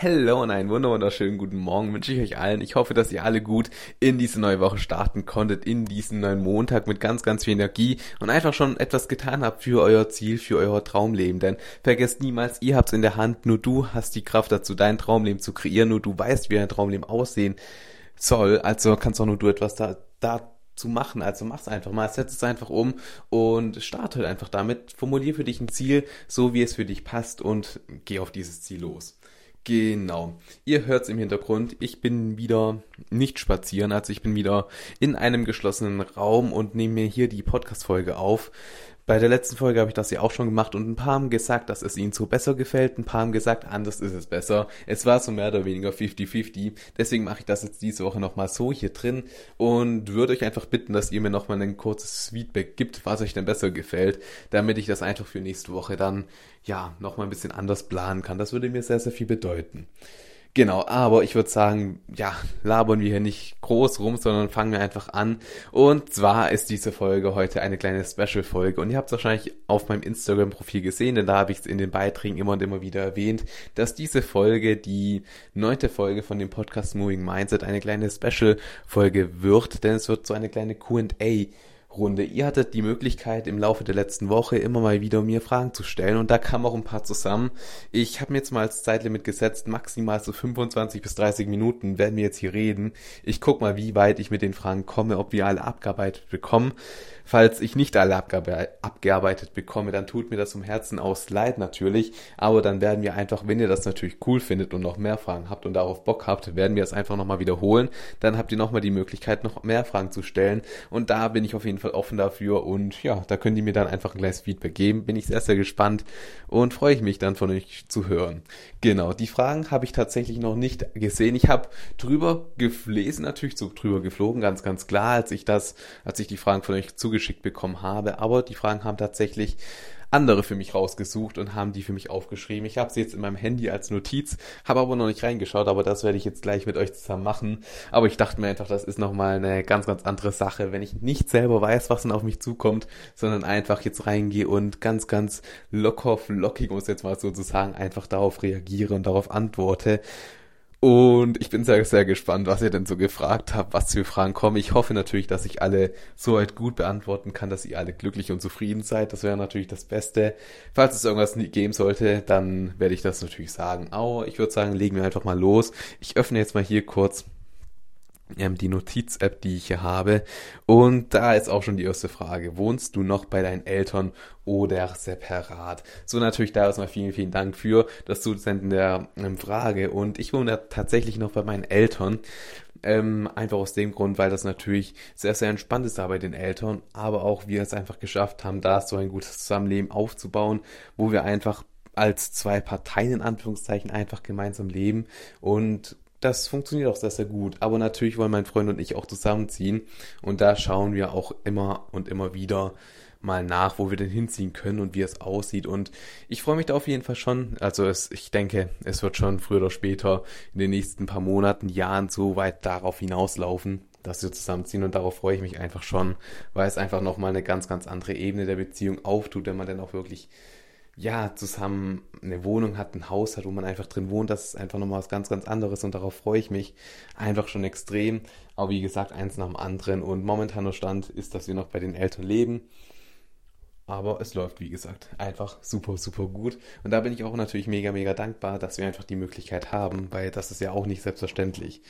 Hello und einen wunderschönen guten Morgen wünsche ich euch allen. Ich hoffe, dass ihr alle gut in diese neue Woche starten konntet, in diesen neuen Montag mit ganz, ganz viel Energie und einfach schon etwas getan habt für euer Ziel, für euer Traumleben. Denn vergesst niemals, ihr habt's in der Hand, nur du hast die Kraft dazu, dein Traumleben zu kreieren, nur du weißt, wie dein Traumleben aussehen soll. Also kannst auch nur du etwas da, da zu machen. Also mach's einfach mal, setz es einfach um und starte halt einfach damit. Formulier für dich ein Ziel, so wie es für dich passt und geh auf dieses Ziel los. Genau. Ihr hört es im Hintergrund. Ich bin wieder nicht spazieren, also ich bin wieder in einem geschlossenen Raum und nehme mir hier die Podcast-Folge auf. Bei der letzten Folge habe ich das ja auch schon gemacht und ein paar haben gesagt, dass es ihnen so besser gefällt, ein paar haben gesagt, anders ist es besser. Es war so mehr oder weniger 50-50. Deswegen mache ich das jetzt diese Woche nochmal so hier drin und würde euch einfach bitten, dass ihr mir nochmal ein kurzes Feedback gibt, was euch denn besser gefällt, damit ich das einfach für nächste Woche dann ja nochmal ein bisschen anders planen kann. Das würde mir sehr, sehr viel bedeuten. Genau, aber ich würde sagen, ja, labern wir hier nicht groß rum, sondern fangen wir einfach an. Und zwar ist diese Folge heute eine kleine Special-Folge. Und ihr habt es wahrscheinlich auf meinem Instagram-Profil gesehen, denn da habe ich es in den Beiträgen immer und immer wieder erwähnt, dass diese Folge, die neunte Folge von dem Podcast Moving Mindset, eine kleine Special-Folge wird, denn es wird so eine kleine Q&A Runde. Ihr hattet die Möglichkeit im Laufe der letzten Woche immer mal wieder mir Fragen zu stellen und da kamen auch ein paar zusammen. Ich habe mir jetzt mal als Zeitlimit gesetzt, maximal so 25 bis 30 Minuten werden wir jetzt hier reden. Ich guck mal, wie weit ich mit den Fragen komme, ob wir alle abgearbeitet bekommen. Falls ich nicht alle abgearbeitet bekomme, dann tut mir das zum Herzen aus leid natürlich. Aber dann werden wir einfach, wenn ihr das natürlich cool findet und noch mehr Fragen habt und darauf Bock habt, werden wir es einfach nochmal wiederholen. Dann habt ihr nochmal die Möglichkeit, noch mehr Fragen zu stellen. Und da bin ich auf jeden Fall offen dafür. Und ja, da könnt ihr mir dann einfach ein kleines Feedback geben. Bin ich sehr, sehr gespannt und freue ich mich dann von euch zu hören. Genau, die Fragen habe ich tatsächlich noch nicht gesehen. Ich habe drüber gelesen, natürlich so drüber geflogen, ganz, ganz klar, als ich das, als ich die Fragen von euch zugeschickt zugeschickt bekommen habe. Aber die Fragen haben tatsächlich andere für mich rausgesucht und haben die für mich aufgeschrieben. Ich habe sie jetzt in meinem Handy als Notiz, habe aber noch nicht reingeschaut, aber das werde ich jetzt gleich mit euch zusammen machen. Aber ich dachte mir einfach, das ist nochmal eine ganz, ganz andere Sache, wenn ich nicht selber weiß, was dann auf mich zukommt, sondern einfach jetzt reingehe und ganz, ganz locker, flockig, muss jetzt mal sozusagen, einfach darauf reagiere und darauf antworte. Und ich bin sehr, sehr gespannt, was ihr denn so gefragt habt, was für Fragen kommen. Ich hoffe natürlich, dass ich alle so weit gut beantworten kann, dass ihr alle glücklich und zufrieden seid. Das wäre natürlich das Beste. Falls es irgendwas geben sollte, dann werde ich das natürlich sagen. Aber ich würde sagen, legen wir einfach mal los. Ich öffne jetzt mal hier kurz die Notiz-App, die ich hier habe. Und da ist auch schon die erste Frage. Wohnst du noch bei deinen Eltern oder separat? So natürlich da erstmal vielen, vielen Dank für das Zusenden der ähm, Frage. Und ich wohne tatsächlich noch bei meinen Eltern. Ähm, einfach aus dem Grund, weil das natürlich sehr, sehr entspannt ist da bei den Eltern, aber auch wir es einfach geschafft haben, da so ein gutes Zusammenleben aufzubauen, wo wir einfach als zwei Parteien in Anführungszeichen einfach gemeinsam leben und das funktioniert auch sehr, sehr gut. Aber natürlich wollen mein Freund und ich auch zusammenziehen. Und da schauen wir auch immer und immer wieder mal nach, wo wir denn hinziehen können und wie es aussieht. Und ich freue mich da auf jeden Fall schon. Also es, ich denke, es wird schon früher oder später in den nächsten paar Monaten, Jahren so weit darauf hinauslaufen, dass wir zusammenziehen. Und darauf freue ich mich einfach schon, weil es einfach nochmal eine ganz, ganz andere Ebene der Beziehung auftut, wenn man dann auch wirklich ja, zusammen eine Wohnung hat, ein Haus hat, wo man einfach drin wohnt, das ist einfach nochmal was ganz, ganz anderes und darauf freue ich mich einfach schon extrem. Aber wie gesagt, eins nach dem anderen und momentaner Stand ist, dass wir noch bei den Eltern leben. Aber es läuft, wie gesagt, einfach super, super gut. Und da bin ich auch natürlich mega, mega dankbar, dass wir einfach die Möglichkeit haben, weil das ist ja auch nicht selbstverständlich.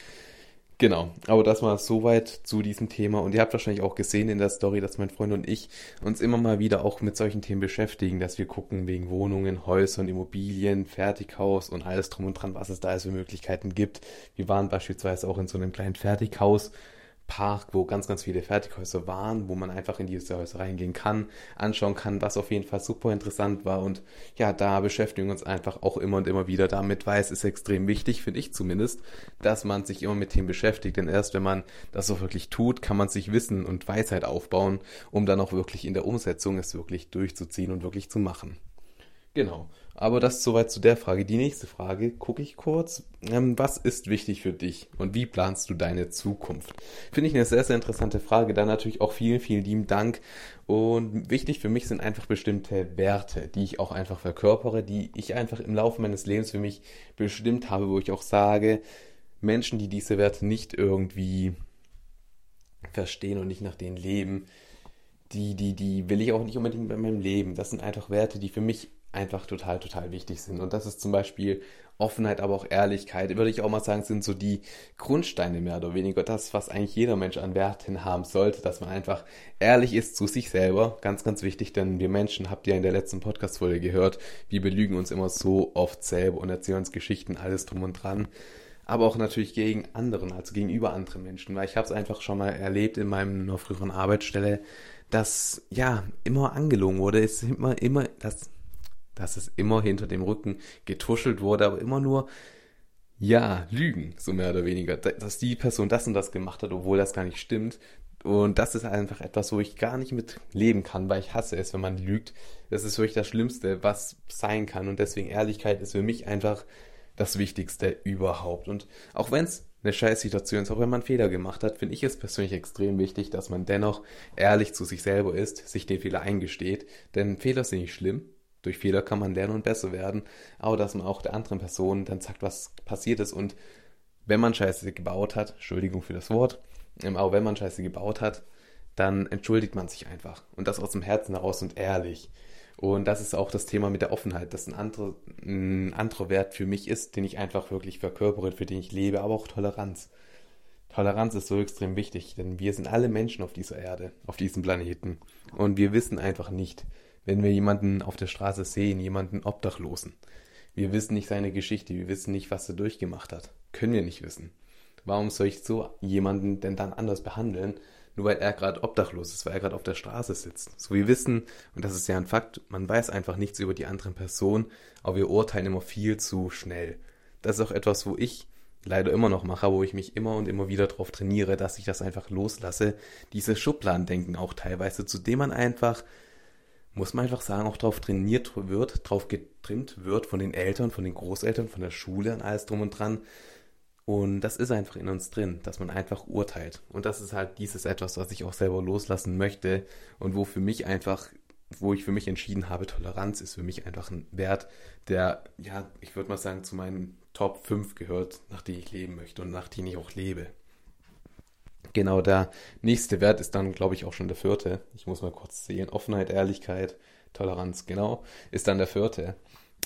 Genau, aber das war soweit zu diesem Thema. Und ihr habt wahrscheinlich auch gesehen in der Story, dass mein Freund und ich uns immer mal wieder auch mit solchen Themen beschäftigen, dass wir gucken wegen Wohnungen, Häusern, Immobilien, Fertighaus und alles drum und dran, was es da für Möglichkeiten gibt. Wir waren beispielsweise auch in so einem kleinen Fertighaus Park, wo ganz, ganz viele Fertighäuser waren, wo man einfach in diese Häuser reingehen kann, anschauen kann, was auf jeden Fall super interessant war. Und ja, da beschäftigen wir uns einfach auch immer und immer wieder damit, weil es ist extrem wichtig, finde ich zumindest, dass man sich immer mit Themen beschäftigt. Denn erst wenn man das auch wirklich tut, kann man sich Wissen und Weisheit aufbauen, um dann auch wirklich in der Umsetzung es wirklich durchzuziehen und wirklich zu machen. Genau. Aber das soweit zu der Frage. Die nächste Frage gucke ich kurz. Ähm, was ist wichtig für dich und wie planst du deine Zukunft? Finde ich eine sehr, sehr interessante Frage. Dann natürlich auch vielen, vielen lieben Dank. Und wichtig für mich sind einfach bestimmte Werte, die ich auch einfach verkörpere, die ich einfach im Laufe meines Lebens für mich bestimmt habe, wo ich auch sage, Menschen, die diese Werte nicht irgendwie verstehen und nicht nach denen leben, die, die, die will ich auch nicht unbedingt bei meinem Leben. Das sind einfach Werte, die für mich einfach total, total wichtig sind. Und das ist zum Beispiel Offenheit, aber auch Ehrlichkeit, würde ich auch mal sagen, sind so die Grundsteine mehr oder weniger. Das, was eigentlich jeder Mensch an Werten haben sollte, dass man einfach ehrlich ist zu sich selber. Ganz, ganz wichtig, denn wir Menschen, habt ihr in der letzten Podcast-Folge gehört, wir belügen uns immer so oft selber und erzählen uns Geschichten, alles drum und dran. Aber auch natürlich gegen anderen, also gegenüber anderen Menschen, weil ich habe es einfach schon mal erlebt in meinem früheren Arbeitsstelle, dass ja immer angelogen wurde, es ist immer, immer, das dass es immer hinter dem Rücken getuschelt wurde, aber immer nur, ja, Lügen, so mehr oder weniger, dass die Person das und das gemacht hat, obwohl das gar nicht stimmt. Und das ist einfach etwas, wo ich gar nicht mit leben kann, weil ich hasse es, wenn man lügt. Das ist wirklich das Schlimmste, was sein kann. Und deswegen Ehrlichkeit ist für mich einfach das Wichtigste überhaupt. Und auch wenn es eine Scheißsituation ist, auch wenn man Fehler gemacht hat, finde ich es persönlich extrem wichtig, dass man dennoch ehrlich zu sich selber ist, sich den Fehler eingesteht. Denn Fehler sind nicht schlimm, durch Fehler kann man lernen und besser werden, aber dass man auch der anderen Person dann sagt, was passiert ist und wenn man Scheiße gebaut hat, Entschuldigung für das Wort, ähm, aber wenn man Scheiße gebaut hat, dann entschuldigt man sich einfach und das aus dem Herzen heraus und ehrlich. Und das ist auch das Thema mit der Offenheit, das ein anderer, ein anderer Wert für mich ist, den ich einfach wirklich verkörpere, für den ich lebe, aber auch Toleranz. Toleranz ist so extrem wichtig, denn wir sind alle Menschen auf dieser Erde, auf diesem Planeten. Und wir wissen einfach nicht, wenn wir jemanden auf der Straße sehen, jemanden Obdachlosen. Wir wissen nicht seine Geschichte, wir wissen nicht, was er durchgemacht hat. Können wir nicht wissen. Warum soll ich so jemanden denn dann anders behandeln, nur weil er gerade obdachlos ist, weil er gerade auf der Straße sitzt? So wir wissen, und das ist ja ein Fakt, man weiß einfach nichts über die andere Person, aber wir urteilen immer viel zu schnell. Das ist auch etwas, wo ich leider immer noch mache, wo ich mich immer und immer wieder darauf trainiere, dass ich das einfach loslasse. Dieses Schubladendenken auch teilweise, zu dem man einfach muss man einfach sagen, auch darauf trainiert wird, darauf getrimmt wird von den Eltern, von den Großeltern, von der Schule und alles drum und dran. Und das ist einfach in uns drin, dass man einfach urteilt. Und das ist halt dieses etwas, was ich auch selber loslassen möchte und wo für mich einfach, wo ich für mich entschieden habe, Toleranz ist für mich einfach ein Wert, der, ja, ich würde mal sagen, zu meinen Top 5 gehört, nach denen ich leben möchte und nach denen ich auch lebe. Genau, der nächste Wert ist dann, glaube ich, auch schon der vierte. Ich muss mal kurz sehen. Offenheit, Ehrlichkeit, Toleranz, genau, ist dann der vierte.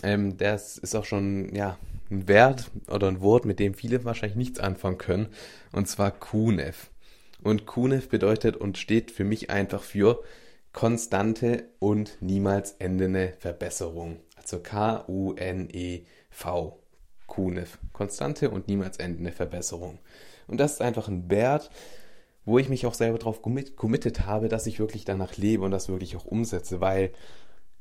Ähm, das ist auch schon, ja, ein Wert oder ein Wort, mit dem viele wahrscheinlich nichts anfangen können. Und zwar KUNEF. Und KUNEF bedeutet und steht für mich einfach für konstante und niemals endende Verbesserung. Also K-U-N-E-V. KUNEF. Konstante und niemals endende Verbesserung. Und das ist einfach ein Wert, wo ich mich auch selber drauf committed habe, dass ich wirklich danach lebe und das wirklich auch umsetze, weil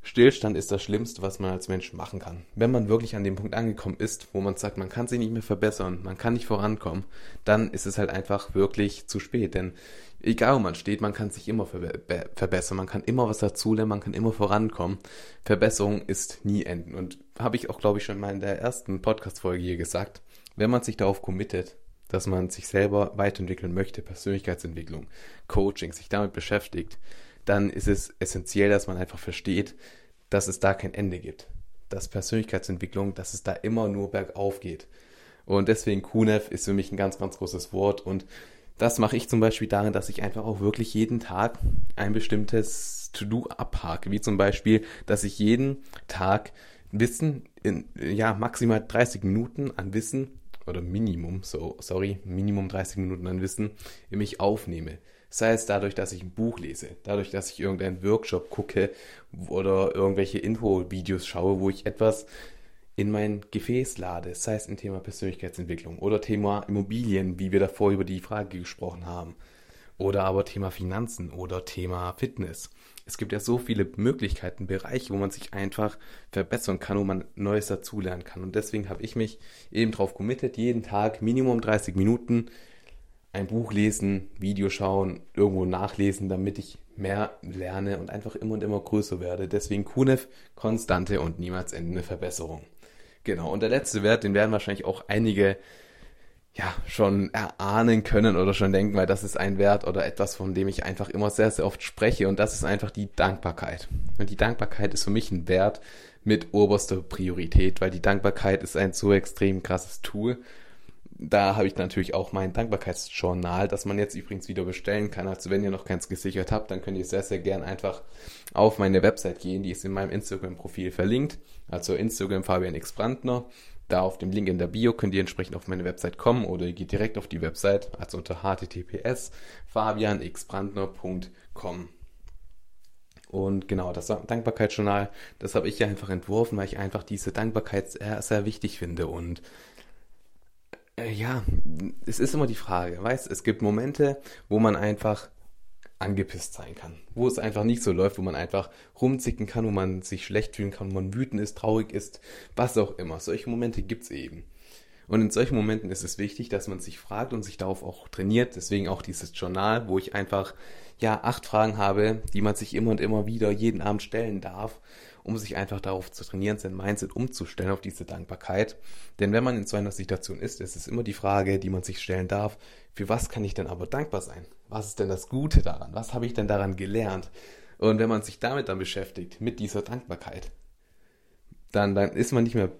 Stillstand ist das Schlimmste, was man als Mensch machen kann. Wenn man wirklich an dem Punkt angekommen ist, wo man sagt, man kann sich nicht mehr verbessern, man kann nicht vorankommen, dann ist es halt einfach wirklich zu spät. Denn egal wo man steht, man kann sich immer verbessern, man kann immer was dazulernen, man kann immer vorankommen. Verbesserung ist nie enden. Und habe ich auch, glaube ich, schon mal in der ersten Podcast-Folge hier gesagt, wenn man sich darauf committet, dass man sich selber weiterentwickeln möchte, Persönlichkeitsentwicklung, Coaching, sich damit beschäftigt, dann ist es essentiell, dass man einfach versteht, dass es da kein Ende gibt. Dass Persönlichkeitsentwicklung, dass es da immer nur bergauf geht. Und deswegen QNEF ist für mich ein ganz, ganz großes Wort. Und das mache ich zum Beispiel darin, dass ich einfach auch wirklich jeden Tag ein bestimmtes To-Do abhake. Wie zum Beispiel, dass ich jeden Tag Wissen in, ja, maximal 30 Minuten an Wissen oder Minimum, so, sorry, Minimum 30 Minuten an Wissen in mich aufnehme. Sei es dadurch, dass ich ein Buch lese, dadurch, dass ich irgendeinen Workshop gucke oder irgendwelche Info-Videos schaue, wo ich etwas in mein Gefäß lade, sei es ein Thema Persönlichkeitsentwicklung oder Thema Immobilien, wie wir davor über die Frage gesprochen haben, oder aber Thema Finanzen oder Thema Fitness. Es gibt ja so viele Möglichkeiten, Bereiche, wo man sich einfach verbessern kann, wo man Neues dazulernen kann. Und deswegen habe ich mich eben darauf committed, jeden Tag Minimum 30 Minuten ein Buch lesen, Video schauen, irgendwo nachlesen, damit ich mehr lerne und einfach immer und immer größer werde. Deswegen QNEF, konstante und niemals endende Verbesserung. Genau, und der letzte Wert, den werden wahrscheinlich auch einige ja, schon erahnen können oder schon denken, weil das ist ein Wert oder etwas, von dem ich einfach immer sehr, sehr oft spreche und das ist einfach die Dankbarkeit. Und die Dankbarkeit ist für mich ein Wert mit oberster Priorität, weil die Dankbarkeit ist ein so extrem krasses Tool da habe ich natürlich auch mein Dankbarkeitsjournal, das man jetzt übrigens wieder bestellen kann. Also wenn ihr noch keins gesichert habt, dann könnt ihr sehr, sehr gern einfach auf meine Website gehen. Die ist in meinem Instagram-Profil verlinkt. Also Instagram Fabian X Brandner. Da auf dem Link in der Bio könnt ihr entsprechend auf meine Website kommen oder ihr geht direkt auf die Website, also unter https fabianxbrandner.com. Und genau, das Dankbarkeitsjournal, das habe ich ja einfach entworfen, weil ich einfach diese Dankbarkeit sehr, sehr wichtig finde. Und äh, ja, es ist immer die Frage, weißt, es gibt Momente, wo man einfach angepisst sein kann, wo es einfach nicht so läuft, wo man einfach rumzicken kann, wo man sich schlecht fühlen kann, wo man wütend ist, traurig ist, was auch immer. Solche Momente gibt es eben. Und in solchen Momenten ist es wichtig, dass man sich fragt und sich darauf auch trainiert. Deswegen auch dieses Journal, wo ich einfach ja acht Fragen habe, die man sich immer und immer wieder jeden Abend stellen darf um sich einfach darauf zu trainieren, sein Mindset umzustellen auf diese Dankbarkeit. Denn wenn man in so einer Situation ist, ist es immer die Frage, die man sich stellen darf, für was kann ich denn aber dankbar sein? Was ist denn das Gute daran? Was habe ich denn daran gelernt? Und wenn man sich damit dann beschäftigt, mit dieser Dankbarkeit, dann, dann ist man nicht mehr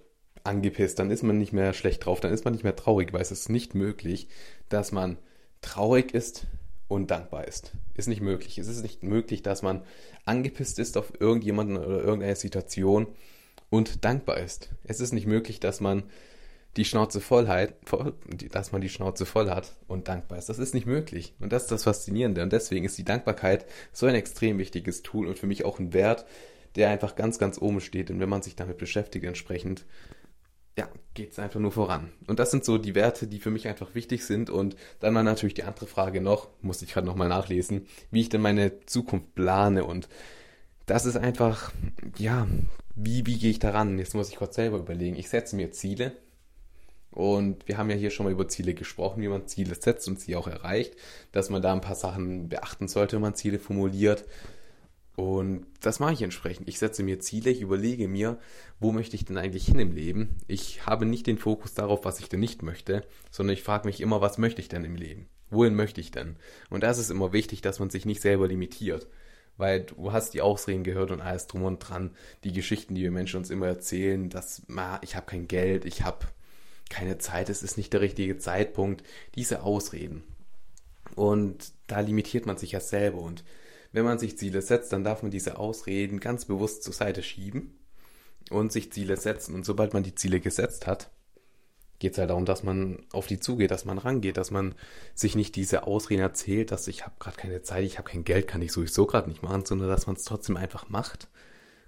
angepisst, dann ist man nicht mehr schlecht drauf, dann ist man nicht mehr traurig, weil es ist nicht möglich, dass man traurig ist, und dankbar ist. Ist nicht möglich. Es ist nicht möglich, dass man angepisst ist auf irgendjemanden oder irgendeine Situation und dankbar ist. Es ist nicht möglich, dass man die Schnauze voll hat, dass man die Schnauze voll hat und dankbar ist. Das ist nicht möglich. Und das ist das Faszinierende. Und deswegen ist die Dankbarkeit so ein extrem wichtiges Tool und für mich auch ein Wert, der einfach ganz, ganz oben steht. Und wenn man sich damit beschäftigt, entsprechend, ja, geht es einfach nur voran. Und das sind so die Werte, die für mich einfach wichtig sind. Und dann war natürlich die andere Frage noch, musste ich gerade nochmal nachlesen, wie ich denn meine Zukunft plane. Und das ist einfach, ja, wie, wie gehe ich daran? Jetzt muss ich kurz selber überlegen. Ich setze mir Ziele. Und wir haben ja hier schon mal über Ziele gesprochen, wie man Ziele setzt und sie auch erreicht, dass man da ein paar Sachen beachten sollte, wenn man Ziele formuliert. Und das mache ich entsprechend. Ich setze mir Ziele, ich überlege mir, wo möchte ich denn eigentlich hin im Leben. Ich habe nicht den Fokus darauf, was ich denn nicht möchte, sondern ich frage mich immer, was möchte ich denn im Leben? Wohin möchte ich denn? Und das ist immer wichtig, dass man sich nicht selber limitiert. Weil du hast die Ausreden gehört und alles drum und dran, die Geschichten, die wir Menschen uns immer erzählen, dass ich habe kein Geld, ich habe keine Zeit, es ist nicht der richtige Zeitpunkt, diese Ausreden. Und da limitiert man sich ja selber und wenn man sich Ziele setzt, dann darf man diese Ausreden ganz bewusst zur Seite schieben und sich Ziele setzen. Und sobald man die Ziele gesetzt hat, geht es halt darum, dass man auf die zugeht, dass man rangeht, dass man sich nicht diese Ausreden erzählt, dass ich habe gerade keine Zeit, ich habe kein Geld, kann ich sowieso gerade nicht machen, sondern dass man es trotzdem einfach macht.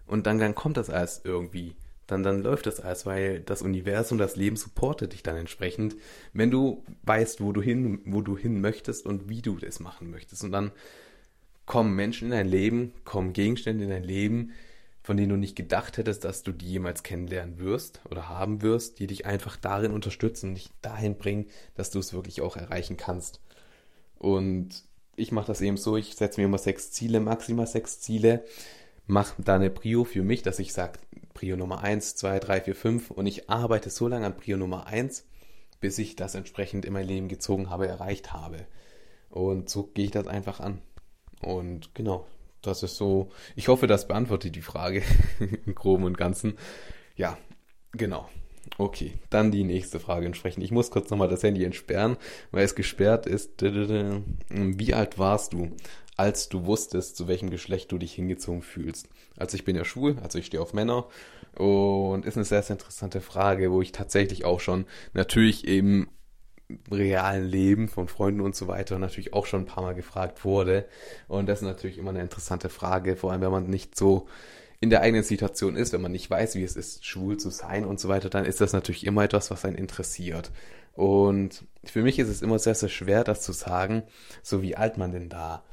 Und dann, dann kommt das alles irgendwie. Dann, dann läuft das alles, weil das Universum, das Leben supportet dich dann entsprechend, wenn du weißt, wo du hin, wo du hin möchtest und wie du das machen möchtest. Und dann kommen Menschen in dein Leben, kommen Gegenstände in dein Leben, von denen du nicht gedacht hättest, dass du die jemals kennenlernen wirst oder haben wirst, die dich einfach darin unterstützen und dich dahin bringen, dass du es wirklich auch erreichen kannst. Und ich mache das eben so, ich setze mir immer sechs Ziele, maximal sechs Ziele, mache da eine Prio für mich, dass ich sage, Prio Nummer eins, zwei, drei, vier, fünf und ich arbeite so lange an Prio Nummer eins, bis ich das entsprechend in mein Leben gezogen habe, erreicht habe. Und so gehe ich das einfach an. Und genau, das ist so. Ich hoffe, das beantwortet die Frage im Groben und Ganzen. Ja, genau. Okay, dann die nächste Frage entsprechend. Ich muss kurz nochmal das Handy entsperren, weil es gesperrt ist. Wie alt warst du, als du wusstest, zu welchem Geschlecht du dich hingezogen fühlst? Also ich bin ja schwul, also ich stehe auf Männer und ist eine sehr, sehr interessante Frage, wo ich tatsächlich auch schon natürlich eben realen Leben von Freunden und so weiter natürlich auch schon ein paar Mal gefragt wurde. Und das ist natürlich immer eine interessante Frage, vor allem wenn man nicht so in der eigenen Situation ist, wenn man nicht weiß, wie es ist, schwul zu sein und so weiter, dann ist das natürlich immer etwas, was einen interessiert. Und für mich ist es immer sehr, sehr schwer, das zu sagen, so wie alt man denn da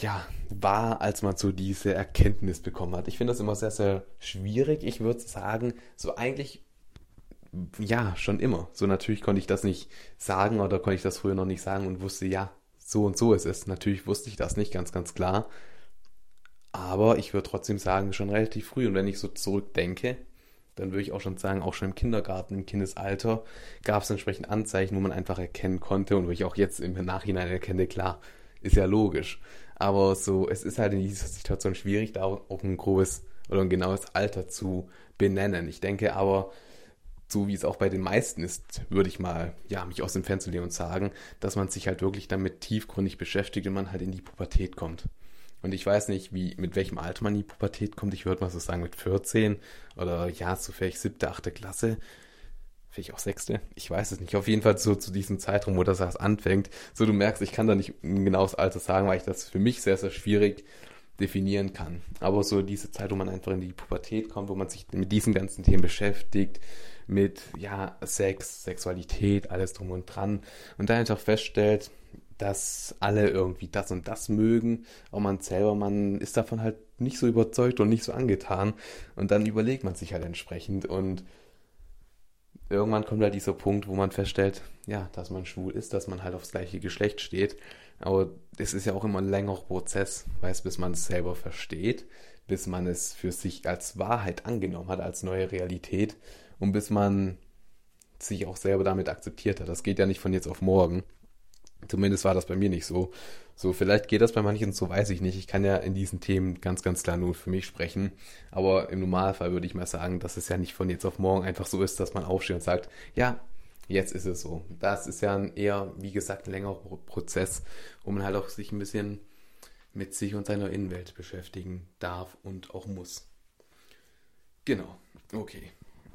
ja, war, als man so diese Erkenntnis bekommen hat. Ich finde das immer sehr, sehr schwierig. Ich würde sagen, so eigentlich, ja, schon immer. So natürlich konnte ich das nicht sagen oder konnte ich das früher noch nicht sagen und wusste, ja, so und so ist es. Natürlich wusste ich das nicht ganz, ganz klar. Aber ich würde trotzdem sagen, schon relativ früh. Und wenn ich so zurückdenke, dann würde ich auch schon sagen, auch schon im Kindergarten, im Kindesalter, gab es entsprechend Anzeichen, wo man einfach erkennen konnte und wo ich auch jetzt im Nachhinein erkenne, klar, ist ja logisch. Aber so, es ist halt in dieser Situation schwierig, da auch ein grobes oder ein genaues Alter zu benennen. Ich denke aber, so wie es auch bei den meisten ist, würde ich mal, ja, mich aus dem Fenster lehnen und sagen, dass man sich halt wirklich damit tiefgründig beschäftigt und man halt in die Pubertät kommt. Und ich weiß nicht, wie, mit welchem Alter man in die Pubertät kommt. Ich würde mal so sagen mit 14 oder ja, so vielleicht siebte, achte Klasse. Vielleicht auch sechste. Ich weiß es nicht. Auf jeden Fall so zu diesem Zeitraum, wo das erst anfängt. So, du merkst, ich kann da nicht ein genaues Alter sagen, weil ich das für mich sehr, sehr schwierig definieren kann. Aber so diese Zeit, wo man einfach in die Pubertät kommt, wo man sich mit diesen ganzen Themen beschäftigt, mit, ja, Sex, Sexualität, alles drum und dran. Und dann einfach feststellt, dass alle irgendwie das und das mögen, aber man selber, man ist davon halt nicht so überzeugt und nicht so angetan und dann überlegt man sich halt entsprechend und irgendwann kommt halt dieser Punkt, wo man feststellt, ja, dass man schwul ist, dass man halt aufs gleiche Geschlecht steht, aber es ist ja auch immer ein längerer Prozess, weiß, bis man es selber versteht, bis man es für sich als Wahrheit angenommen hat, als neue Realität und bis man sich auch selber damit akzeptiert hat. Das geht ja nicht von jetzt auf morgen. Zumindest war das bei mir nicht so. So, vielleicht geht das bei manchen so, weiß ich nicht. Ich kann ja in diesen Themen ganz, ganz klar nur für mich sprechen. Aber im Normalfall würde ich mal sagen, dass es ja nicht von jetzt auf morgen einfach so ist, dass man aufsteht und sagt, ja, jetzt ist es so. Das ist ja ein eher, wie gesagt, ein längerer Prozess, wo man halt auch sich ein bisschen mit sich und seiner Innenwelt beschäftigen darf und auch muss. Genau. Okay.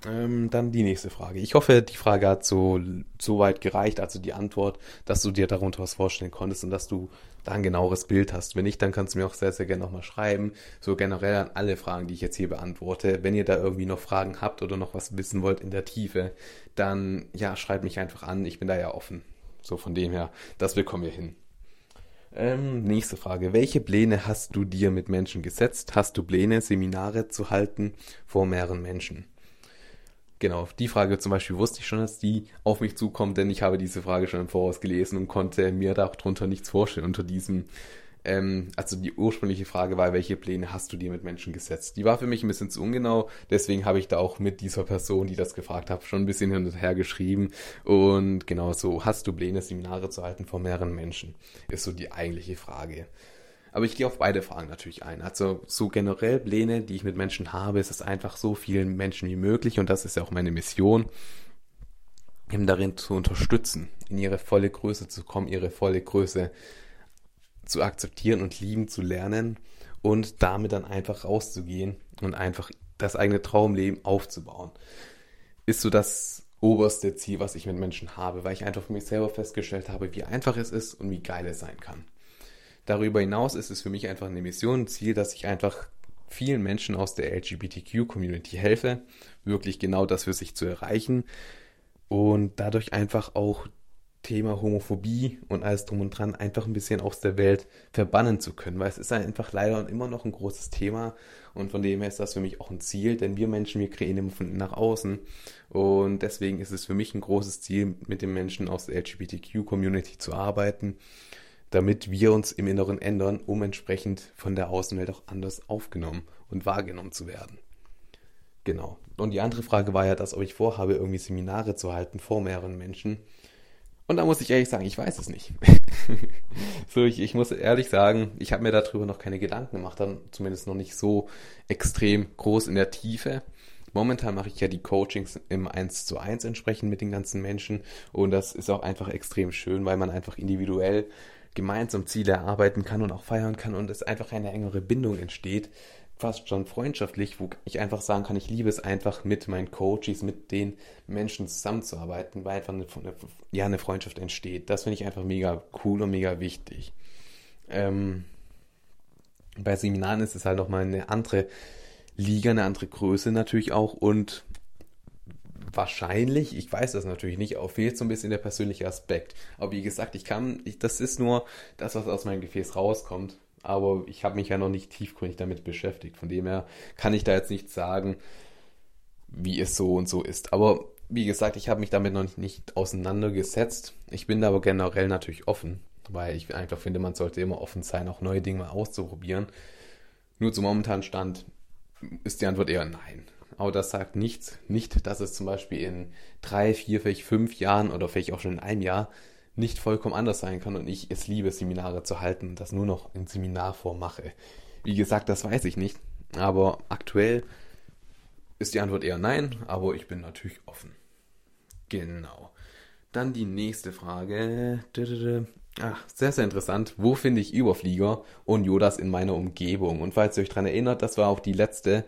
Ähm, dann die nächste Frage. Ich hoffe, die Frage hat so, so weit gereicht, also die Antwort, dass du dir darunter was vorstellen konntest und dass du da ein genaueres Bild hast. Wenn nicht, dann kannst du mir auch sehr, sehr gerne nochmal schreiben. So generell an alle Fragen, die ich jetzt hier beantworte. Wenn ihr da irgendwie noch Fragen habt oder noch was wissen wollt in der Tiefe, dann ja, schreibt mich einfach an. Ich bin da ja offen. So von dem her, das bekommen wir hin. Ähm, nächste Frage. Welche Pläne hast du dir mit Menschen gesetzt? Hast du Pläne, Seminare zu halten vor mehreren Menschen? Genau, die Frage zum Beispiel wusste ich schon, dass die auf mich zukommt, denn ich habe diese Frage schon im Voraus gelesen und konnte mir darunter nichts vorstellen unter diesem. Ähm, also die ursprüngliche Frage war, welche Pläne hast du dir mit Menschen gesetzt? Die war für mich ein bisschen zu ungenau, deswegen habe ich da auch mit dieser Person, die das gefragt hat, schon ein bisschen hin und her geschrieben. Und genau so, hast du Pläne, Seminare zu halten vor mehreren Menschen? Ist so die eigentliche Frage. Aber ich gehe auf beide Fragen natürlich ein. Also so generell Pläne, die ich mit Menschen habe, ist es einfach so vielen Menschen wie möglich und das ist ja auch meine Mission, eben darin zu unterstützen, in ihre volle Größe zu kommen, ihre volle Größe zu akzeptieren und lieben zu lernen und damit dann einfach rauszugehen und einfach das eigene Traumleben aufzubauen. Ist so das oberste Ziel, was ich mit Menschen habe, weil ich einfach für mich selber festgestellt habe, wie einfach es ist und wie geil es sein kann. Darüber hinaus ist es für mich einfach eine Mission, ein Ziel, dass ich einfach vielen Menschen aus der LGBTQ-Community helfe, wirklich genau das für sich zu erreichen und dadurch einfach auch Thema Homophobie und alles drum und dran einfach ein bisschen aus der Welt verbannen zu können, weil es ist einfach leider immer noch ein großes Thema und von dem her ist das für mich auch ein Ziel, denn wir Menschen, wir kreieren immer von nach außen und deswegen ist es für mich ein großes Ziel, mit den Menschen aus der LGBTQ-Community zu arbeiten damit wir uns im Inneren ändern, um entsprechend von der Außenwelt auch anders aufgenommen und wahrgenommen zu werden. Genau. Und die andere Frage war ja das, ob ich vorhabe, irgendwie Seminare zu halten vor mehreren Menschen. Und da muss ich ehrlich sagen, ich weiß es nicht. so, ich, ich muss ehrlich sagen, ich habe mir darüber noch keine Gedanken gemacht, dann zumindest noch nicht so extrem groß in der Tiefe. Momentan mache ich ja die Coachings im 1 zu 1 entsprechend mit den ganzen Menschen und das ist auch einfach extrem schön, weil man einfach individuell gemeinsam Ziele erarbeiten kann und auch feiern kann und es einfach eine engere Bindung entsteht, fast schon freundschaftlich, wo ich einfach sagen kann, ich liebe es einfach mit meinen Coaches, mit den Menschen zusammenzuarbeiten, weil einfach eine, ja, eine Freundschaft entsteht. Das finde ich einfach mega cool und mega wichtig. Ähm, Bei Seminaren ist es halt nochmal eine andere Liga, eine andere Größe natürlich auch und wahrscheinlich, ich weiß das natürlich nicht, auch fehlt so ein bisschen der persönliche Aspekt. Aber wie gesagt, ich kann, ich, das ist nur das, was aus meinem Gefäß rauskommt. Aber ich habe mich ja noch nicht tiefgründig damit beschäftigt. Von dem her kann ich da jetzt nicht sagen, wie es so und so ist. Aber wie gesagt, ich habe mich damit noch nicht auseinandergesetzt. Ich bin da aber generell natürlich offen, weil ich einfach finde, man sollte immer offen sein, auch neue Dinge mal auszuprobieren. Nur zum momentanen Stand ist die Antwort eher nein. Aber das sagt nichts, nicht, dass es zum Beispiel in drei, vier, vielleicht fünf Jahren oder vielleicht auch schon in einem Jahr nicht vollkommen anders sein kann und ich es liebe, Seminare zu halten und das nur noch in Seminarform mache. Wie gesagt, das weiß ich nicht. Aber aktuell ist die Antwort eher nein, aber ich bin natürlich offen. Genau. Dann die nächste Frage. Ach, sehr, sehr interessant. Wo finde ich Überflieger und Jodas in meiner Umgebung? Und falls ihr euch daran erinnert, das war auch die letzte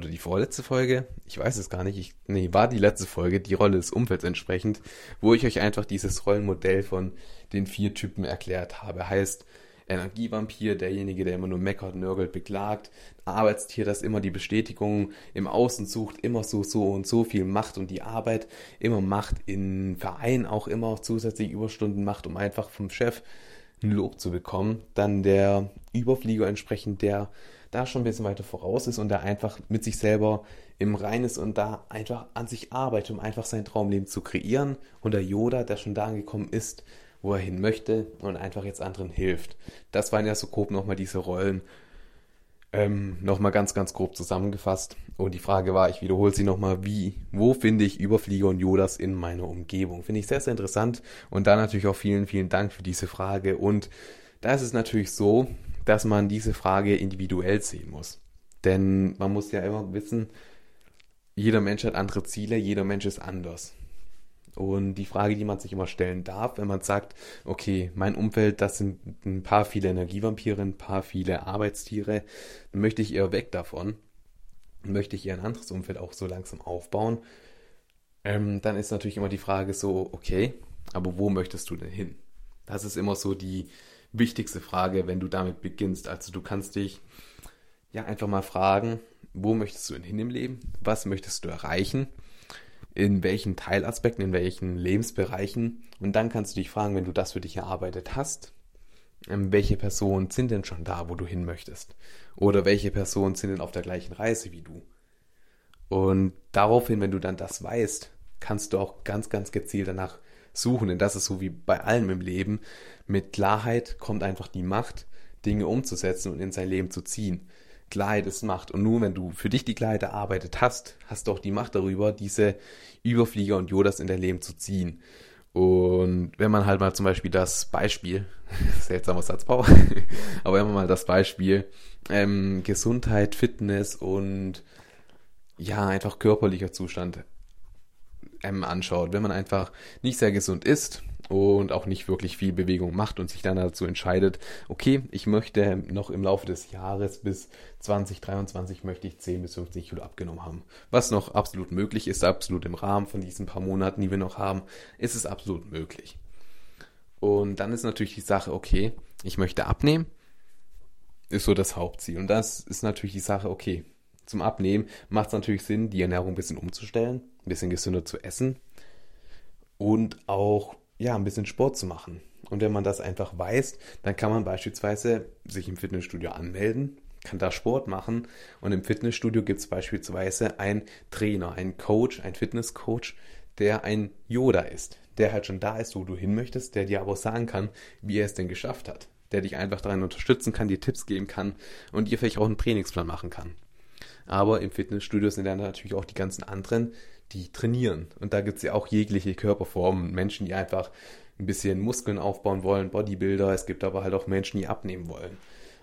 oder die vorletzte Folge, ich weiß es gar nicht, ich, nee, war die letzte Folge, die Rolle des Umfelds entsprechend, wo ich euch einfach dieses Rollenmodell von den vier Typen erklärt habe. Heißt, Energievampir, derjenige, der immer nur meckert, nörgelt, beklagt, Arbeitstier, das immer die Bestätigung im Außen sucht, immer so, so und so viel macht und die Arbeit immer macht, in Vereinen auch immer zusätzlich Überstunden macht, um einfach vom Chef ein Lob zu bekommen. Dann der Überflieger entsprechend, der da schon ein bisschen weiter voraus ist und der einfach mit sich selber im Rein ist und da einfach an sich arbeitet, um einfach sein Traumleben zu kreieren. Und der Yoda, der schon da angekommen ist, wo er hin möchte und einfach jetzt anderen hilft. Das waren ja so grob nochmal diese Rollen. Ähm, nochmal ganz, ganz grob zusammengefasst. Und die Frage war, ich wiederhole sie nochmal, wie, wo finde ich Überflieger und Jodas in meiner Umgebung? Finde ich sehr, sehr interessant. Und da natürlich auch vielen, vielen Dank für diese Frage. Und da ist es natürlich so, dass man diese Frage individuell sehen muss. Denn man muss ja immer wissen, jeder Mensch hat andere Ziele, jeder Mensch ist anders. Und die Frage, die man sich immer stellen darf, wenn man sagt, okay, mein Umfeld, das sind ein paar viele Energievampire, ein paar viele Arbeitstiere, dann möchte ich eher weg davon, möchte ich eher ein anderes Umfeld auch so langsam aufbauen, ähm, dann ist natürlich immer die Frage so, okay, aber wo möchtest du denn hin? Das ist immer so die wichtigste Frage, wenn du damit beginnst. Also du kannst dich ja einfach mal fragen, wo möchtest du hin im Leben? Was möchtest du erreichen? in welchen Teilaspekten, in welchen Lebensbereichen. Und dann kannst du dich fragen, wenn du das für dich erarbeitet hast, ähm, welche Personen sind denn schon da, wo du hin möchtest? Oder welche Personen sind denn auf der gleichen Reise wie du? Und daraufhin, wenn du dann das weißt, kannst du auch ganz, ganz gezielt danach suchen. Denn das ist so wie bei allem im Leben. Mit Klarheit kommt einfach die Macht, Dinge umzusetzen und in sein Leben zu ziehen. Klarheit ist Macht. Und nur wenn du für dich die Klarheit erarbeitet hast, hast du auch die Macht darüber, diese Überflieger und Jodas in dein Leben zu ziehen. Und wenn man halt mal zum Beispiel das Beispiel, seltsamer Satzbau, aber wenn man mal das Beispiel ähm, Gesundheit, Fitness und ja, einfach körperlicher Zustand ähm, anschaut, wenn man einfach nicht sehr gesund ist und auch nicht wirklich viel Bewegung macht und sich dann dazu entscheidet, okay, ich möchte noch im Laufe des Jahres bis 2023 möchte ich 10 bis 50 Kilo abgenommen haben. Was noch absolut möglich ist, absolut im Rahmen von diesen paar Monaten, die wir noch haben, ist es absolut möglich. Und dann ist natürlich die Sache, okay, ich möchte abnehmen, ist so das Hauptziel. Und das ist natürlich die Sache, okay, zum Abnehmen macht es natürlich Sinn, die Ernährung ein bisschen umzustellen, ein bisschen gesünder zu essen und auch ja, ein bisschen Sport zu machen. Und wenn man das einfach weiß, dann kann man beispielsweise sich im Fitnessstudio anmelden, kann da Sport machen und im Fitnessstudio gibt es beispielsweise einen Trainer, einen Coach, einen Fitnesscoach, der ein Yoda ist, der halt schon da ist, wo du hin möchtest, der dir aber sagen kann, wie er es denn geschafft hat, der dich einfach daran unterstützen kann, dir Tipps geben kann und dir vielleicht auch einen Trainingsplan machen kann. Aber im Fitnessstudio sind dann natürlich auch die ganzen anderen, die trainieren. Und da gibt es ja auch jegliche Körperformen. Menschen, die einfach ein bisschen Muskeln aufbauen wollen, Bodybuilder. Es gibt aber halt auch Menschen, die abnehmen wollen.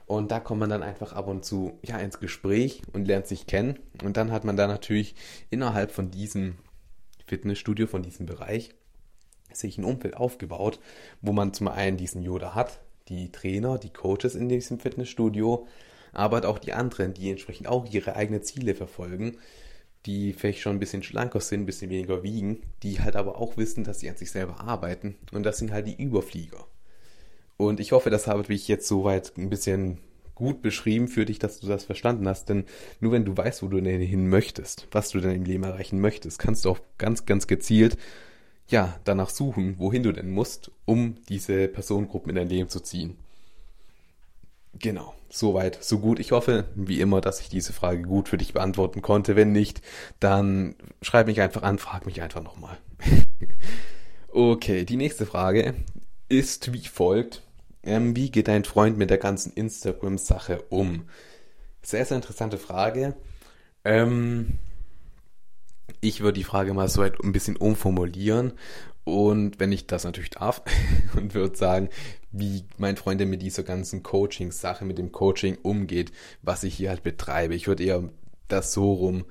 Und da kommt man dann einfach ab und zu ja, ins Gespräch und lernt sich kennen. Und dann hat man da natürlich innerhalb von diesem Fitnessstudio, von diesem Bereich, sich ein Umfeld aufgebaut, wo man zum einen diesen Yoda hat, die Trainer, die Coaches in diesem Fitnessstudio, aber auch die anderen, die entsprechend auch ihre eigenen Ziele verfolgen die vielleicht schon ein bisschen schlanker sind, ein bisschen weniger wiegen, die halt aber auch wissen, dass sie an sich selber arbeiten. Und das sind halt die Überflieger. Und ich hoffe, das habe ich jetzt soweit ein bisschen gut beschrieben für dich, dass du das verstanden hast. Denn nur wenn du weißt, wo du denn hin möchtest, was du denn im Leben erreichen möchtest, kannst du auch ganz, ganz gezielt ja, danach suchen, wohin du denn musst, um diese Personengruppen in dein Leben zu ziehen. Genau, soweit, so gut. Ich hoffe, wie immer, dass ich diese Frage gut für dich beantworten konnte. Wenn nicht, dann schreib mich einfach an, frag mich einfach nochmal. okay, die nächste Frage ist wie folgt. Ähm, wie geht dein Freund mit der ganzen Instagram-Sache um? Sehr, sehr interessante Frage. Ähm, ich würde die Frage mal so ein bisschen umformulieren und wenn ich das natürlich darf und würde sagen, wie mein Freund mit dieser ganzen Coaching-Sache, mit dem Coaching umgeht, was ich hier halt betreibe. Ich würde eher das so rum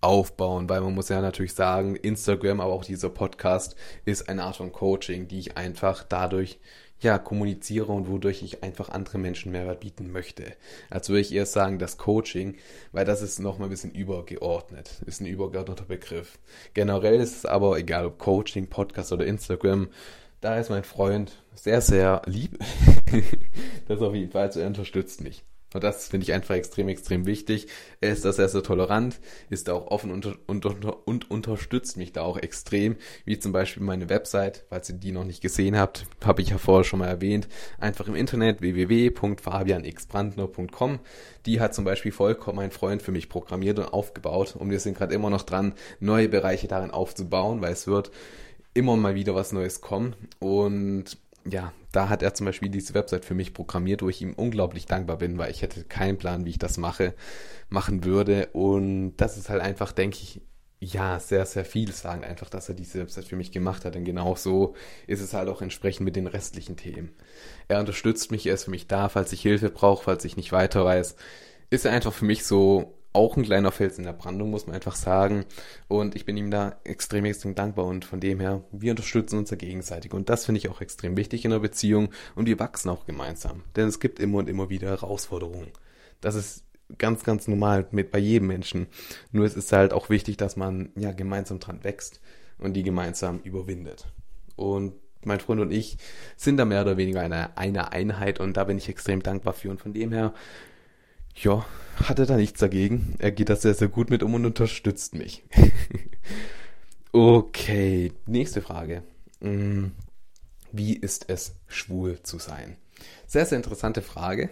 aufbauen, weil man muss ja natürlich sagen, Instagram, aber auch dieser Podcast ist eine Art von Coaching, die ich einfach dadurch ja, kommuniziere und wodurch ich einfach andere Menschen Mehrwert bieten möchte. Also würde ich eher sagen, das Coaching, weil das ist nochmal ein bisschen übergeordnet, ist ein übergeordneter Begriff. Generell ist es aber, egal ob Coaching, Podcast oder Instagram, da ist mein Freund sehr, sehr lieb. das auf jeden Fall, also er unterstützt mich. Und das finde ich einfach extrem, extrem wichtig. Er ist da sehr, sehr tolerant, ist da auch offen und, und, und, unterstützt mich da auch extrem. Wie zum Beispiel meine Website, falls ihr die noch nicht gesehen habt, habe ich ja vorher schon mal erwähnt. Einfach im Internet www.fabianxbrandner.com. Die hat zum Beispiel vollkommen mein Freund für mich programmiert und aufgebaut. Und wir sind gerade immer noch dran, neue Bereiche darin aufzubauen, weil es wird immer mal wieder was Neues kommen. Und ja, da hat er zum Beispiel diese Website für mich programmiert, wo ich ihm unglaublich dankbar bin, weil ich hätte keinen Plan, wie ich das mache, machen würde. Und das ist halt einfach, denke ich, ja, sehr, sehr viel sagen einfach, dass er diese Website für mich gemacht hat. Denn genau so ist es halt auch entsprechend mit den restlichen Themen. Er unterstützt mich, er ist für mich da, falls ich Hilfe brauche, falls ich nicht weiter weiß. Ist er einfach für mich so auch ein kleiner Fels in der Brandung, muss man einfach sagen. Und ich bin ihm da extrem, extrem dankbar. Und von dem her, wir unterstützen uns ja gegenseitig. Und das finde ich auch extrem wichtig in der Beziehung. Und wir wachsen auch gemeinsam. Denn es gibt immer und immer wieder Herausforderungen. Das ist ganz, ganz normal mit bei jedem Menschen. Nur es ist halt auch wichtig, dass man ja gemeinsam dran wächst und die gemeinsam überwindet. Und mein Freund und ich sind da mehr oder weniger eine, eine Einheit und da bin ich extrem dankbar für. Und von dem her ja, hat er da nichts dagegen. Er geht da sehr, sehr gut mit um und unterstützt mich. okay, nächste Frage. Mm, wie ist es, schwul zu sein? Sehr, sehr interessante Frage.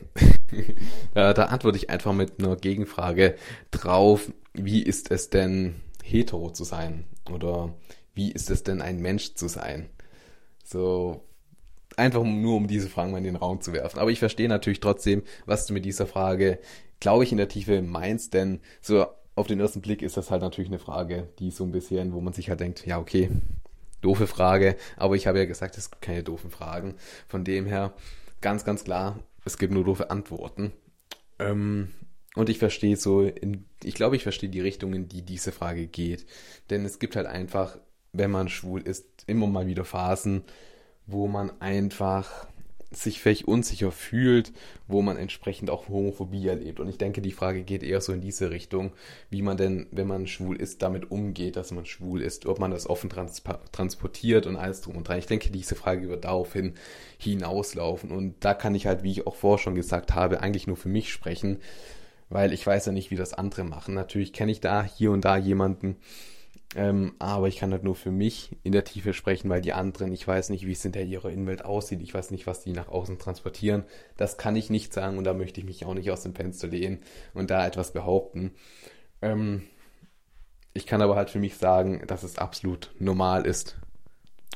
da, da antworte ich einfach mit einer Gegenfrage drauf. Wie ist es denn, hetero zu sein? Oder wie ist es denn, ein Mensch zu sein? So, einfach nur um diese Fragen mal in den Raum zu werfen. Aber ich verstehe natürlich trotzdem, was du mit dieser Frage, glaube ich, in der Tiefe meinst, denn so auf den ersten Blick ist das halt natürlich eine Frage, die so ein bisschen, wo man sich halt denkt, ja, okay, doofe Frage, aber ich habe ja gesagt, es gibt keine doofen Fragen. Von dem her, ganz, ganz klar, es gibt nur doofe Antworten. Ähm, und ich verstehe so, in, ich glaube, ich verstehe die Richtung, in die diese Frage geht. Denn es gibt halt einfach, wenn man schwul ist, immer mal wieder Phasen, wo man einfach sich vielleicht unsicher fühlt, wo man entsprechend auch Homophobie erlebt. Und ich denke, die Frage geht eher so in diese Richtung, wie man denn, wenn man schwul ist, damit umgeht, dass man schwul ist, ob man das offen trans transportiert und alles drum und dran. Ich denke, diese Frage wird daraufhin hinauslaufen. Und da kann ich halt, wie ich auch vorher schon gesagt habe, eigentlich nur für mich sprechen, weil ich weiß ja nicht, wie das andere machen. Natürlich kenne ich da hier und da jemanden, ähm, aber ich kann halt nur für mich in der Tiefe sprechen, weil die anderen, ich weiß nicht, wie es in der ihrer Innenwelt aussieht. Ich weiß nicht, was die nach außen transportieren. Das kann ich nicht sagen und da möchte ich mich auch nicht aus dem Fenster lehnen und da etwas behaupten. Ähm, ich kann aber halt für mich sagen, dass es absolut normal ist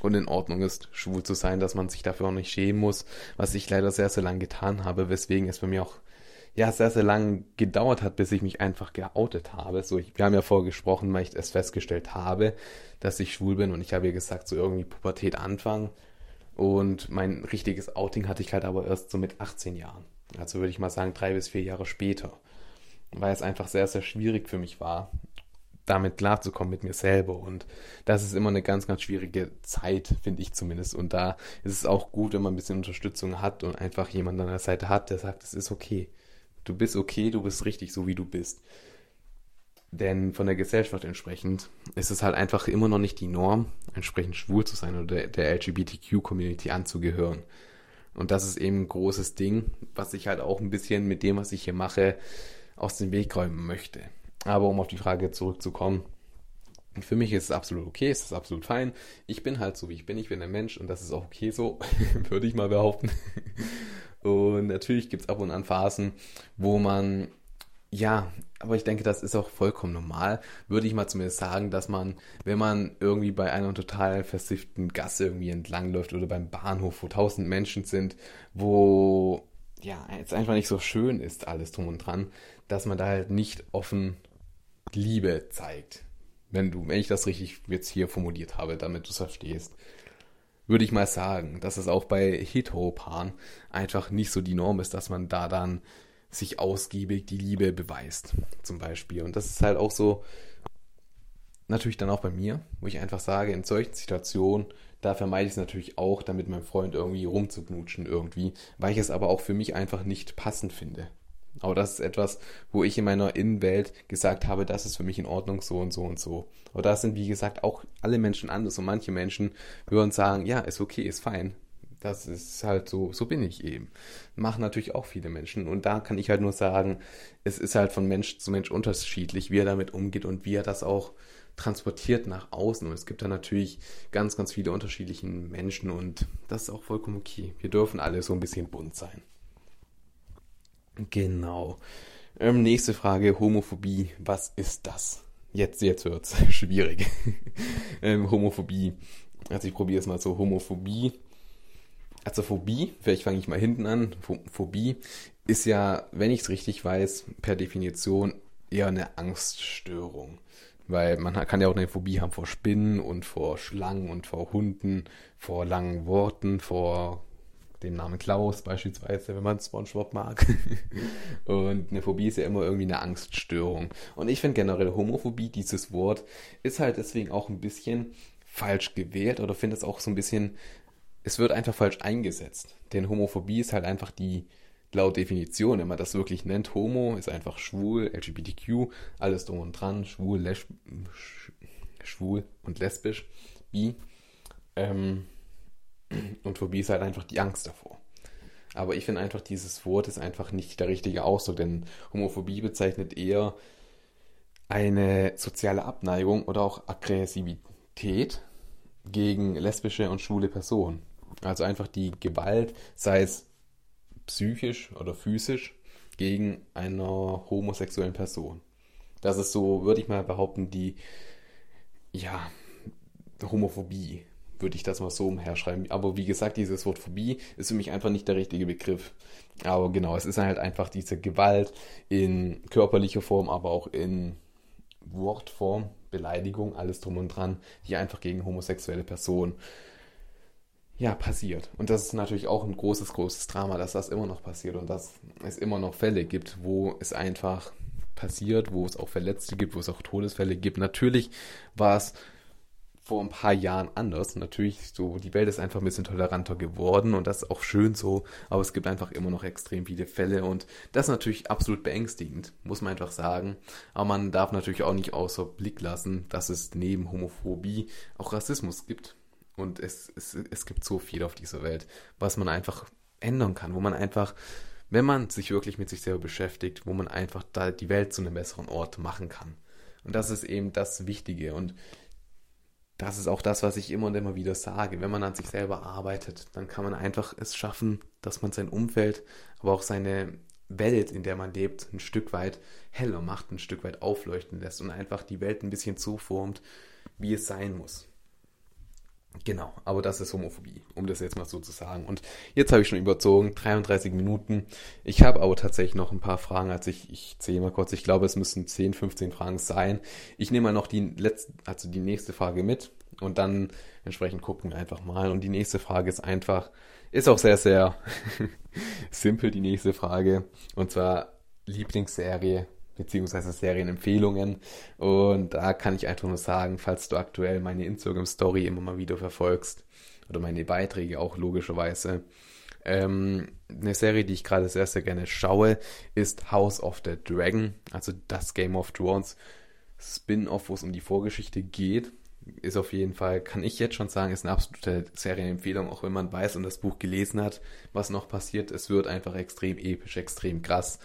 und in Ordnung ist, schwul zu sein, dass man sich dafür auch nicht schämen muss, was ich leider sehr, sehr lange getan habe, weswegen es bei mir auch ja sehr, sehr lang gedauert hat, bis ich mich einfach geoutet habe. So, ich, wir haben ja vorher gesprochen, weil ich es festgestellt habe, dass ich schwul bin und ich habe ja gesagt, so irgendwie Pubertät anfangen. Und mein richtiges Outing hatte ich halt aber erst so mit 18 Jahren. Also würde ich mal sagen, drei bis vier Jahre später. Weil es einfach sehr, sehr schwierig für mich war, damit klarzukommen mit mir selber. Und das ist immer eine ganz, ganz schwierige Zeit, finde ich zumindest. Und da ist es auch gut, wenn man ein bisschen Unterstützung hat und einfach jemanden an der Seite hat, der sagt, es ist okay. Du bist okay, du bist richtig so, wie du bist. Denn von der Gesellschaft entsprechend ist es halt einfach immer noch nicht die Norm, entsprechend schwul zu sein oder der, LGBTQ-Community anzugehören. Und das ist eben ein großes Ding, was ich halt auch ein bisschen mit dem, was ich hier mache, aus dem Weg räumen möchte. Aber um auf die Frage zurückzukommen, für mich ist es absolut okay, es ist absolut fein. Ich bin halt so, wie ich bin. Ich bin ein Mensch und das ist auch okay so, würde ich mal behaupten. Und natürlich gibt es ab und an Phasen, wo man, ja, aber ich denke, das ist auch vollkommen normal. Würde ich mal zumindest sagen, dass man, wenn man irgendwie bei einer total versifften Gasse irgendwie entlangläuft oder beim Bahnhof, wo tausend Menschen sind, wo ja, jetzt einfach nicht so schön ist, alles drum und dran, dass man da halt nicht offen Liebe zeigt. Wenn du, wenn ich das richtig jetzt hier formuliert habe, damit du es verstehst würde ich mal sagen, dass es auch bei Heteropaaren einfach nicht so die Norm ist, dass man da dann sich ausgiebig die Liebe beweist, zum Beispiel. Und das ist halt auch so, natürlich dann auch bei mir, wo ich einfach sage, in solchen Situationen, da vermeide ich es natürlich auch, damit mein Freund irgendwie rumzuknutschen irgendwie, weil ich es aber auch für mich einfach nicht passend finde. Aber das ist etwas, wo ich in meiner Innenwelt gesagt habe, das ist für mich in Ordnung, so und so und so. Aber da sind, wie gesagt, auch alle Menschen anders und manche Menschen würden sagen, ja, ist okay, ist fein. Das ist halt so, so bin ich eben. Machen natürlich auch viele Menschen. Und da kann ich halt nur sagen, es ist halt von Mensch zu Mensch unterschiedlich, wie er damit umgeht und wie er das auch transportiert nach außen. Und es gibt da natürlich ganz, ganz viele unterschiedliche Menschen und das ist auch vollkommen okay. Wir dürfen alle so ein bisschen bunt sein. Genau. Ähm, nächste Frage, Homophobie. Was ist das? Jetzt, jetzt wird's schwierig. ähm, Homophobie. Also ich probiere es mal so. Homophobie. Also Phobie, vielleicht fange ich mal hinten an. Phobie ist ja, wenn ich es richtig weiß, per Definition eher eine Angststörung. Weil man kann ja auch eine Phobie haben vor Spinnen und vor Schlangen und vor Hunden, vor langen Worten, vor den Namen Klaus beispielsweise, wenn man SpongeBob mag. und eine Phobie ist ja immer irgendwie eine Angststörung. Und ich finde generell Homophobie, dieses Wort, ist halt deswegen auch ein bisschen falsch gewählt oder finde es auch so ein bisschen, es wird einfach falsch eingesetzt. Denn Homophobie ist halt einfach die, laut Definition, wenn man das wirklich nennt, Homo ist einfach schwul, LGBTQ, alles drum und dran, schwul, lesb schwul und lesbisch, bi. Ähm, und Phobie ist halt einfach die Angst davor. Aber ich finde einfach, dieses Wort ist einfach nicht der richtige Ausdruck, denn Homophobie bezeichnet eher eine soziale Abneigung oder auch Aggressivität gegen lesbische und schwule Personen. Also einfach die Gewalt, sei es psychisch oder physisch, gegen einer homosexuellen Person. Das ist so, würde ich mal behaupten, die, ja, Homophobie würde ich das mal so umherschreiben. Aber wie gesagt, dieses Wort Phobie ist für mich einfach nicht der richtige Begriff. Aber genau, es ist halt einfach diese Gewalt in körperlicher Form, aber auch in Wortform, Beleidigung, alles drum und dran, die einfach gegen homosexuelle Personen ja, passiert. Und das ist natürlich auch ein großes, großes Drama, dass das immer noch passiert und dass es immer noch Fälle gibt, wo es einfach passiert, wo es auch Verletzte gibt, wo es auch Todesfälle gibt. Natürlich war es vor ein paar Jahren anders. Natürlich, so, die Welt ist einfach ein bisschen toleranter geworden und das ist auch schön so, aber es gibt einfach immer noch extrem viele Fälle und das ist natürlich absolut beängstigend, muss man einfach sagen. Aber man darf natürlich auch nicht außer Blick lassen, dass es neben Homophobie auch Rassismus gibt. Und es, es, es gibt so viel auf dieser Welt, was man einfach ändern kann, wo man einfach, wenn man sich wirklich mit sich selber beschäftigt, wo man einfach da die Welt zu einem besseren Ort machen kann. Und das ist eben das Wichtige. Und das ist auch das, was ich immer und immer wieder sage. Wenn man an sich selber arbeitet, dann kann man einfach es schaffen, dass man sein Umfeld, aber auch seine Welt, in der man lebt, ein Stück weit heller macht, ein Stück weit aufleuchten lässt und einfach die Welt ein bisschen so formt, wie es sein muss. Genau, aber das ist Homophobie, um das jetzt mal so zu sagen. Und jetzt habe ich schon überzogen, 33 Minuten. Ich habe aber tatsächlich noch ein paar Fragen, als ich, ich zähle mal kurz, ich glaube, es müssen 10, 15 Fragen sein. Ich nehme mal noch die letzte, also die nächste Frage mit und dann entsprechend gucken wir einfach mal. Und die nächste Frage ist einfach, ist auch sehr, sehr simpel, die nächste Frage. Und zwar Lieblingsserie beziehungsweise Serienempfehlungen. Und da kann ich einfach nur sagen, falls du aktuell meine Instagram-Story immer mal wieder verfolgst oder meine Beiträge auch logischerweise, ähm, eine Serie, die ich gerade sehr, sehr gerne schaue, ist House of the Dragon, also das Game of Thrones Spin-off, wo es um die Vorgeschichte geht. ist auf jeden Fall, kann ich jetzt schon sagen, ist eine absolute Serienempfehlung, auch wenn man weiß und das Buch gelesen hat, was noch passiert. Es wird einfach extrem episch, extrem krass.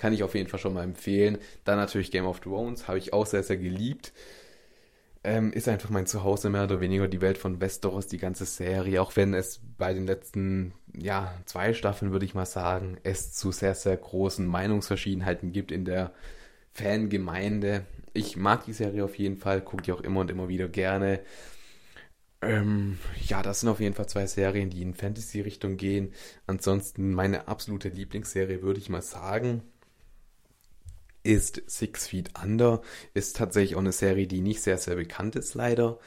Kann ich auf jeden Fall schon mal empfehlen. Dann natürlich Game of Thrones, habe ich auch sehr, sehr geliebt. Ähm, ist einfach mein Zuhause mehr oder weniger die Welt von Westeros, die ganze Serie, auch wenn es bei den letzten, ja, zwei Staffeln, würde ich mal sagen, es zu sehr, sehr großen Meinungsverschiedenheiten gibt in der Fangemeinde. Ich mag die Serie auf jeden Fall, gucke die auch immer und immer wieder gerne. Ähm, ja, das sind auf jeden Fall zwei Serien, die in Fantasy-Richtung gehen. Ansonsten meine absolute Lieblingsserie, würde ich mal sagen, ist Six Feet Under. Ist tatsächlich auch eine Serie, die nicht sehr, sehr bekannt ist, leider.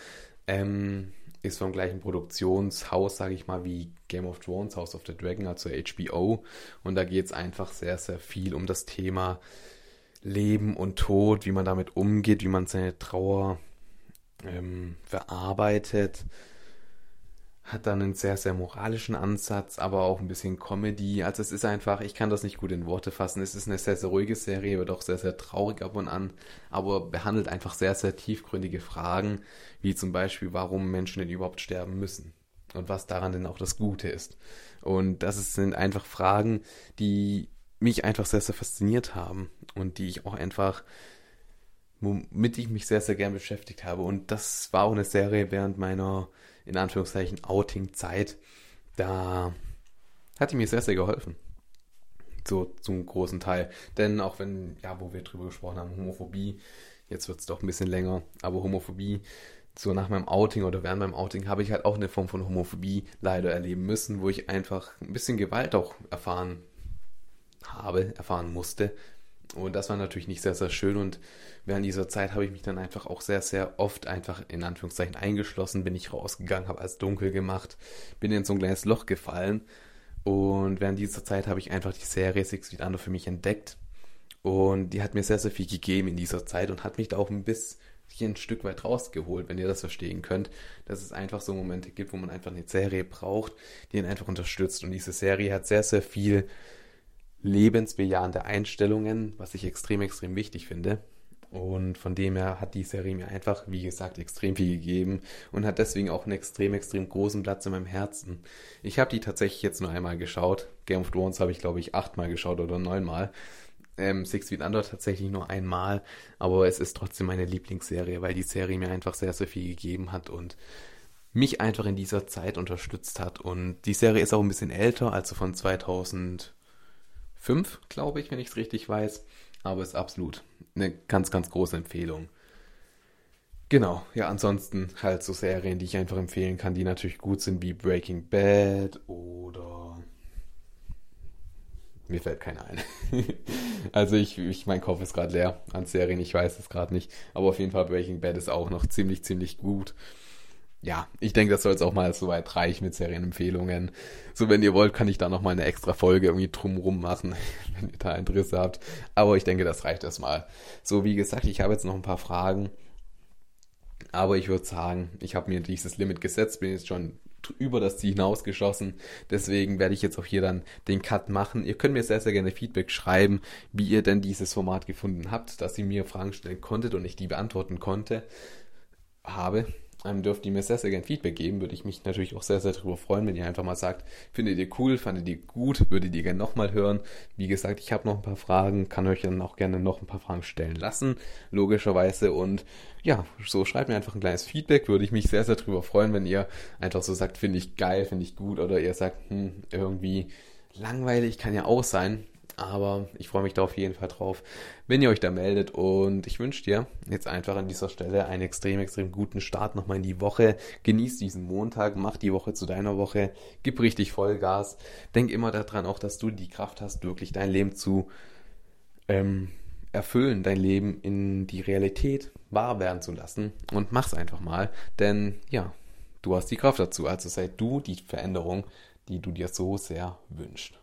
Ähm, ist vom gleichen Produktionshaus, sage ich mal, wie Game of Thrones, House of the Dragon, also HBO. Und da geht es einfach sehr, sehr viel um das Thema Leben und Tod, wie man damit umgeht, wie man seine Trauer ähm, verarbeitet. Hat dann einen sehr, sehr moralischen Ansatz, aber auch ein bisschen Comedy. Also es ist einfach, ich kann das nicht gut in Worte fassen. Es ist eine sehr, sehr ruhige Serie, wird auch sehr, sehr traurig ab und an, aber behandelt einfach sehr, sehr tiefgründige Fragen, wie zum Beispiel, warum Menschen denn überhaupt sterben müssen und was daran denn auch das Gute ist. Und das sind einfach Fragen, die mich einfach sehr, sehr fasziniert haben und die ich auch einfach, womit ich mich sehr, sehr gern beschäftigt habe. Und das war auch eine Serie während meiner, in Anführungszeichen, Outing-Zeit. Da hat die mir sehr, sehr geholfen. So zum großen Teil. Denn auch wenn, ja, wo wir drüber gesprochen haben, Homophobie, jetzt wird es doch ein bisschen länger, aber Homophobie, so nach meinem Outing oder während meinem Outing habe ich halt auch eine Form von Homophobie leider erleben müssen, wo ich einfach ein bisschen Gewalt auch erfahren habe, erfahren musste. Und das war natürlich nicht sehr, sehr schön. Und während dieser Zeit habe ich mich dann einfach auch sehr, sehr oft einfach in Anführungszeichen eingeschlossen, bin ich rausgegangen, habe alles dunkel gemacht, bin in so ein kleines Loch gefallen. Und während dieser Zeit habe ich einfach die Serie Six Feet Under für mich entdeckt. Und die hat mir sehr, sehr viel gegeben in dieser Zeit und hat mich da auch ein bisschen ein Stück weit rausgeholt, wenn ihr das verstehen könnt, dass es einfach so Momente gibt, wo man einfach eine Serie braucht, die ihn einfach unterstützt. Und diese Serie hat sehr, sehr viel lebensbejahende Einstellungen, was ich extrem, extrem wichtig finde. Und von dem her hat die Serie mir einfach, wie gesagt, extrem viel gegeben und hat deswegen auch einen extrem, extrem großen Platz in meinem Herzen. Ich habe die tatsächlich jetzt nur einmal geschaut. Game of Thrones habe ich, glaube ich, achtmal geschaut oder neunmal. Ähm, Six Feet Under tatsächlich nur einmal, aber es ist trotzdem meine Lieblingsserie, weil die Serie mir einfach sehr, sehr viel gegeben hat und mich einfach in dieser Zeit unterstützt hat. Und die Serie ist auch ein bisschen älter, also von 2000 fünf, glaube ich, wenn ich es richtig weiß. Aber ist absolut eine ganz, ganz große Empfehlung. Genau, ja, ansonsten halt so Serien, die ich einfach empfehlen kann, die natürlich gut sind, wie Breaking Bad oder. Mir fällt keine ein. also ich, ich, mein Kopf ist gerade leer an Serien, ich weiß es gerade nicht. Aber auf jeden Fall Breaking Bad ist auch noch ziemlich, ziemlich gut ja, ich denke, das soll jetzt auch mal soweit reichen mit Serienempfehlungen. So, wenn ihr wollt, kann ich da noch mal eine extra Folge irgendwie drumrum machen, wenn ihr da Interesse habt. Aber ich denke, das reicht erstmal. So, wie gesagt, ich habe jetzt noch ein paar Fragen. Aber ich würde sagen, ich habe mir dieses Limit gesetzt, bin jetzt schon über das Ziel hinausgeschossen. Deswegen werde ich jetzt auch hier dann den Cut machen. Ihr könnt mir sehr, sehr gerne Feedback schreiben, wie ihr denn dieses Format gefunden habt, dass ihr mir Fragen stellen konntet und ich die beantworten konnte, habe ähm, dürft ihr mir sehr, sehr gerne Feedback geben. Würde ich mich natürlich auch sehr, sehr darüber freuen, wenn ihr einfach mal sagt, findet ihr cool, fandet ihr gut, würdet ihr gerne nochmal hören. Wie gesagt, ich habe noch ein paar Fragen, kann euch dann auch gerne noch ein paar Fragen stellen lassen, logischerweise. Und ja, so schreibt mir einfach ein kleines Feedback, würde ich mich sehr, sehr darüber freuen, wenn ihr einfach so sagt, finde ich geil, finde ich gut, oder ihr sagt, hm, irgendwie langweilig kann ja auch sein. Aber ich freue mich da auf jeden Fall drauf, wenn ihr euch da meldet. Und ich wünsche dir jetzt einfach an dieser Stelle einen extrem, extrem guten Start nochmal in die Woche. Genieß diesen Montag, mach die Woche zu deiner Woche, gib richtig Vollgas. Denk immer daran auch, dass du die Kraft hast, wirklich dein Leben zu ähm, erfüllen, dein Leben in die Realität wahr werden zu lassen. Und mach's einfach mal. Denn ja, du hast die Kraft dazu. Also sei du die Veränderung, die du dir so sehr wünschst.